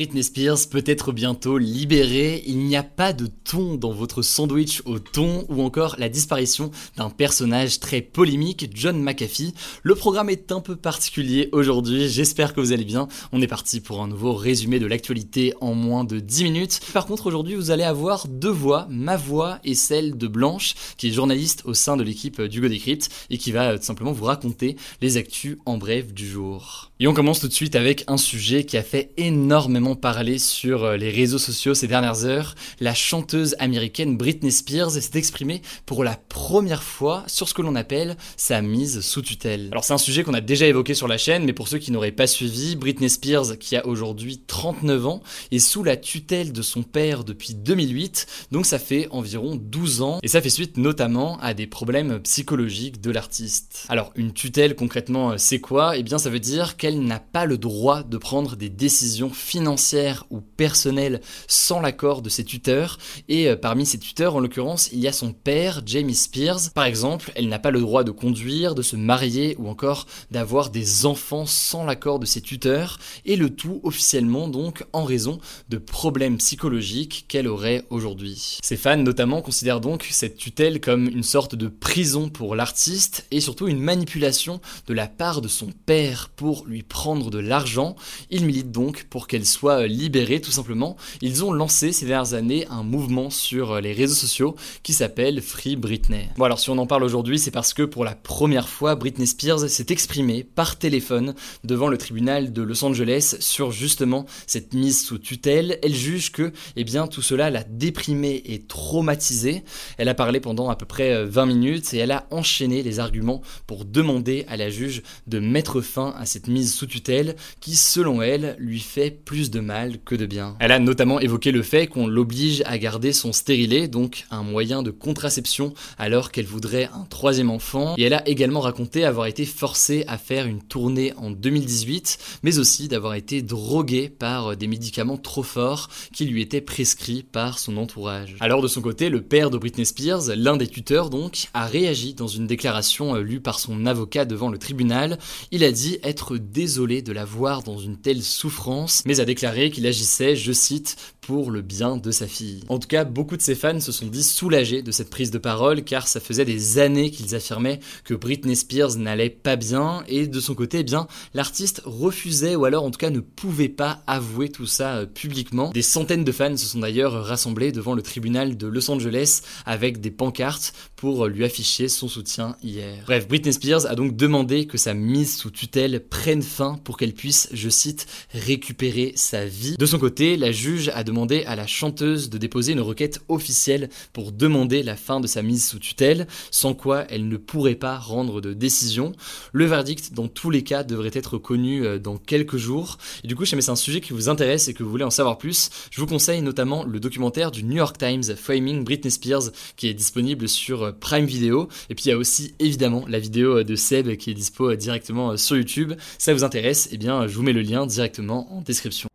Britney Spears peut être bientôt libérée, il n'y a pas de thon dans votre sandwich au thon ou encore la disparition d'un personnage très polémique, John McAfee. Le programme est un peu particulier aujourd'hui, j'espère que vous allez bien. On est parti pour un nouveau résumé de l'actualité en moins de 10 minutes. Par contre aujourd'hui vous allez avoir deux voix, ma voix et celle de Blanche, qui est journaliste au sein de l'équipe du Go Decrypt et qui va tout simplement vous raconter les actus en bref du jour. Et on commence tout de suite avec un sujet qui a fait énormément parlé sur euh, les réseaux sociaux ces dernières heures. La chanteuse américaine Britney Spears s'est exprimée pour la première fois sur ce que l'on appelle sa mise sous tutelle. Alors c'est un sujet qu'on a déjà évoqué sur la chaîne, mais pour ceux qui n'auraient pas suivi, Britney Spears, qui a aujourd'hui 39 ans, est sous la tutelle de son père depuis 2008, donc ça fait environ 12 ans, et ça fait suite notamment à des problèmes psychologiques de l'artiste. Alors une tutelle concrètement c'est quoi? Eh bien ça veut dire qu'elle n'a pas le droit de prendre des décisions financières ou personnelle sans l'accord de ses tuteurs. Et euh, parmi ses tuteurs, en l'occurrence, il y a son père, Jamie Spears. Par exemple, elle n'a pas le droit de conduire, de se marier ou encore d'avoir des enfants sans l'accord de ses tuteurs. Et le tout officiellement donc en raison de problèmes psychologiques qu'elle aurait aujourd'hui. Ses fans notamment considèrent donc cette tutelle comme une sorte de prison pour l'artiste et surtout une manipulation de la part de son père pour lui prendre de l'argent. Il milite donc pour qu'elle soit soit libérés tout simplement, ils ont lancé ces dernières années un mouvement sur les réseaux sociaux qui s'appelle Free Britney. Bon alors si on en parle aujourd'hui, c'est parce que pour la première fois, Britney Spears s'est exprimée par téléphone devant le tribunal de Los Angeles sur justement cette mise sous tutelle. Elle juge que eh bien tout cela l'a déprimée et traumatisée. Elle a parlé pendant à peu près 20 minutes et elle a enchaîné les arguments pour demander à la juge de mettre fin à cette mise sous tutelle qui selon elle lui fait plus de mal que de bien. Elle a notamment évoqué le fait qu'on l'oblige à garder son stérilet, donc un moyen de contraception, alors qu'elle voudrait un troisième enfant. Et elle a également raconté avoir été forcée à faire une tournée en 2018, mais aussi d'avoir été droguée par des médicaments trop forts qui lui étaient prescrits par son entourage. Alors de son côté, le père de Britney Spears, l'un des tuteurs donc, a réagi dans une déclaration euh, lue par son avocat devant le tribunal. Il a dit être désolé de la voir dans une telle souffrance, mais a déclaré qu'il agissait, je cite, pour le bien de sa fille. En tout cas, beaucoup de ses fans se sont dit soulagés de cette prise de parole car ça faisait des années qu'ils affirmaient que Britney Spears n'allait pas bien et de son côté, eh bien, l'artiste refusait ou alors en tout cas ne pouvait pas avouer tout ça euh, publiquement. Des centaines de fans se sont d'ailleurs rassemblés devant le tribunal de Los Angeles avec des pancartes pour lui afficher son soutien hier. Bref, Britney Spears a donc demandé que sa mise sous tutelle prenne fin pour qu'elle puisse, je cite, récupérer De son côté, la juge a demandé à la chanteuse de déposer une requête officielle pour demander la fin de sa mise sous tutelle, sans quoi elle ne pourrait pas rendre de décision. Le verdict, dans tous les cas, devrait être connu euh, dans quelques jours. Et du coup, si c'est un sujet qui vous intéresse et que vous voulez en savoir plus, je vous conseille notamment le documentaire du New York Times Framing Britney Spears qui est disponible sur euh, Prime Video. Et puis il y a aussi évidemment la vidéo euh, de Seb qui est dispo directement sur YouTube. Si ça vous intéresse, eh bien je vous mets le lien directement en description.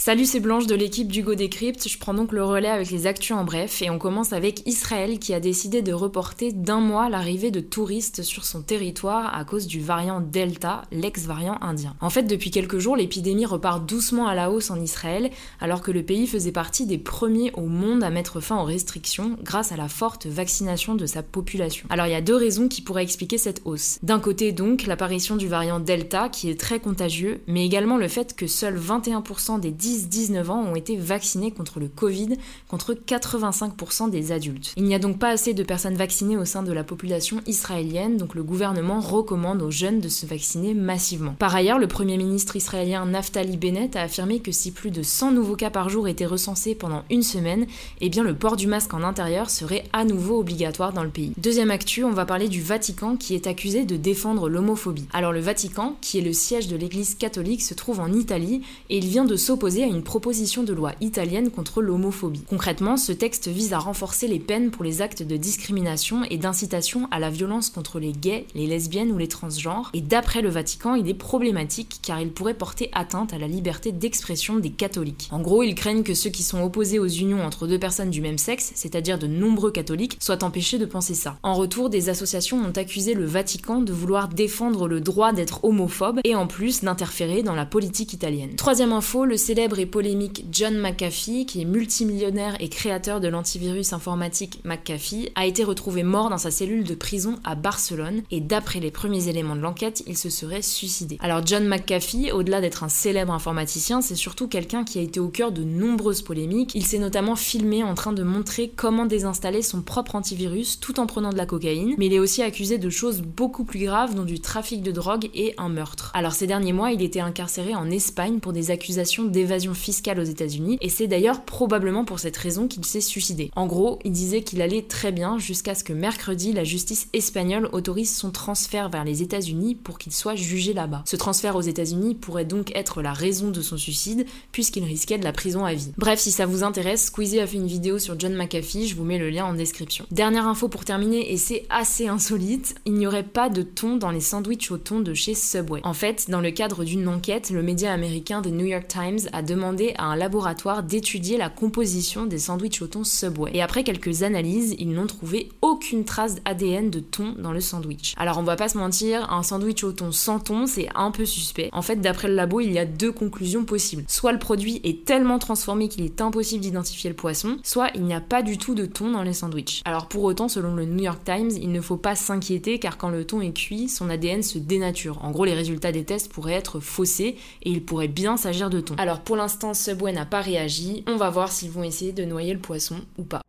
Salut, c'est Blanche de l'équipe du Go Decrypt. Je prends donc le relais avec les actus en bref et on commence avec Israël qui a décidé de reporter d'un mois l'arrivée de touristes sur son territoire à cause du variant Delta, l'ex-variant indien. En fait, depuis quelques jours, l'épidémie repart doucement à la hausse en Israël alors que le pays faisait partie des premiers au monde à mettre fin aux restrictions grâce à la forte vaccination de sa population. Alors il y a deux raisons qui pourraient expliquer cette hausse. D'un côté donc l'apparition du variant Delta qui est très contagieux, mais également le fait que seuls 21% des 10-19 ans ont été vaccinés contre le Covid, contre 85% des adultes. Il n'y a donc pas assez de personnes vaccinées au sein de la population israélienne, donc le gouvernement recommande aux jeunes de se vacciner massivement. Par ailleurs, le Premier ministre israélien Naftali Bennett a affirmé que si plus de 100 nouveaux cas par jour étaient recensés pendant une semaine, eh bien le port du masque en intérieur serait à nouveau obligatoire dans le pays. Deuxième actu, on va parler du Vatican qui est accusé de défendre l'homophobie. Alors le Vatican, qui est le siège de l'Église catholique, se trouve en Italie et il vient de s'opposer à une proposition de loi italienne contre l'homophobie. Concrètement, ce texte vise à renforcer les peines pour les actes de discrimination et d'incitation à la violence contre les gays, les lesbiennes ou les transgenres. Et d'après le Vatican, il est problématique car il pourrait porter atteinte à la liberté d'expression des catholiques. En gros, ils craignent que ceux qui sont opposés aux unions entre deux personnes du même sexe, c'est-à-dire de nombreux catholiques, soient empêchés de penser ça. En retour, des associations ont accusé le Vatican de vouloir défendre le droit d'être homophobe et en plus d'interférer dans la politique italienne. Troisième info, le célèbre et polémique John McAfee, qui est multimillionnaire et créateur de l'antivirus informatique McAfee, a été retrouvé mort dans sa cellule de prison à Barcelone et d'après les premiers éléments de l'enquête, il se serait suicidé. Alors John McAfee, au-delà d'être un célèbre informaticien, c'est surtout quelqu'un qui a été au cœur de nombreuses polémiques. Il s'est notamment filmé en train de montrer comment désinstaller son propre antivirus tout en prenant de la cocaïne, mais il est aussi accusé de choses beaucoup plus graves dont du trafic de drogue et un meurtre. Alors ces derniers mois, il était incarcéré en Espagne pour des accusations d'évasion fiscale aux États-Unis et c'est d'ailleurs probablement pour cette raison qu'il s'est suicidé. En gros, il disait qu'il allait très bien jusqu'à ce que mercredi, la justice espagnole autorise son transfert vers les États-Unis pour qu'il soit jugé là-bas. Ce transfert aux États-Unis pourrait donc être la raison de son suicide puisqu'il risquait de la prison à vie. Bref, si ça vous intéresse, Squeezie a fait une vidéo sur John McAfee, je vous mets le lien en description. Dernière info pour terminer, et c'est assez insolite, il n'y aurait pas de thon dans les sandwichs au thon de chez Subway. En fait, dans le cadre d'une enquête, le média américain The New York Times a demandé à un laboratoire d'étudier la composition des sandwichs au thon Subway. Et après quelques analyses, ils n'ont trouvé aucune trace ADN de thon dans le sandwich. Alors on va pas se mentir, un sandwich au thon sans thon, c'est un peu suspect. En fait, d'après le labo, il y a deux conclusions possibles. Soit le produit est tellement transformé qu'il est impossible d'identifier le poisson, soit il n'y a pas du tout de thon dans les sandwichs. Alors pour autant, selon le New York Times, il ne faut pas s'inquiéter car quand le thon est cuit, son ADN se dénature. En gros, les résultats des tests pourraient être faussés et il pourrait bien s'agir de thon. Alors pour l'instant, Subway n'a pas réagi. On va voir s'ils vont essayer de noyer le poisson ou pas.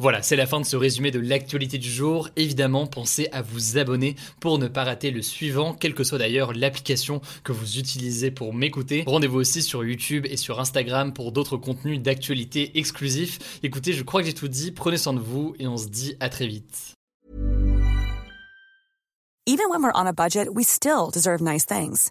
Voilà, c'est la fin de ce résumé de l'actualité du jour. Évidemment, pensez à vous abonner pour ne pas rater le suivant, quelle que soit d'ailleurs l'application que vous utilisez pour m'écouter. Rendez-vous aussi sur YouTube et sur Instagram pour d'autres contenus d'actualité exclusifs. Écoutez, je crois que j'ai tout dit, prenez soin de vous et on se dit à très vite. Even when we're on a budget, we still deserve nice things.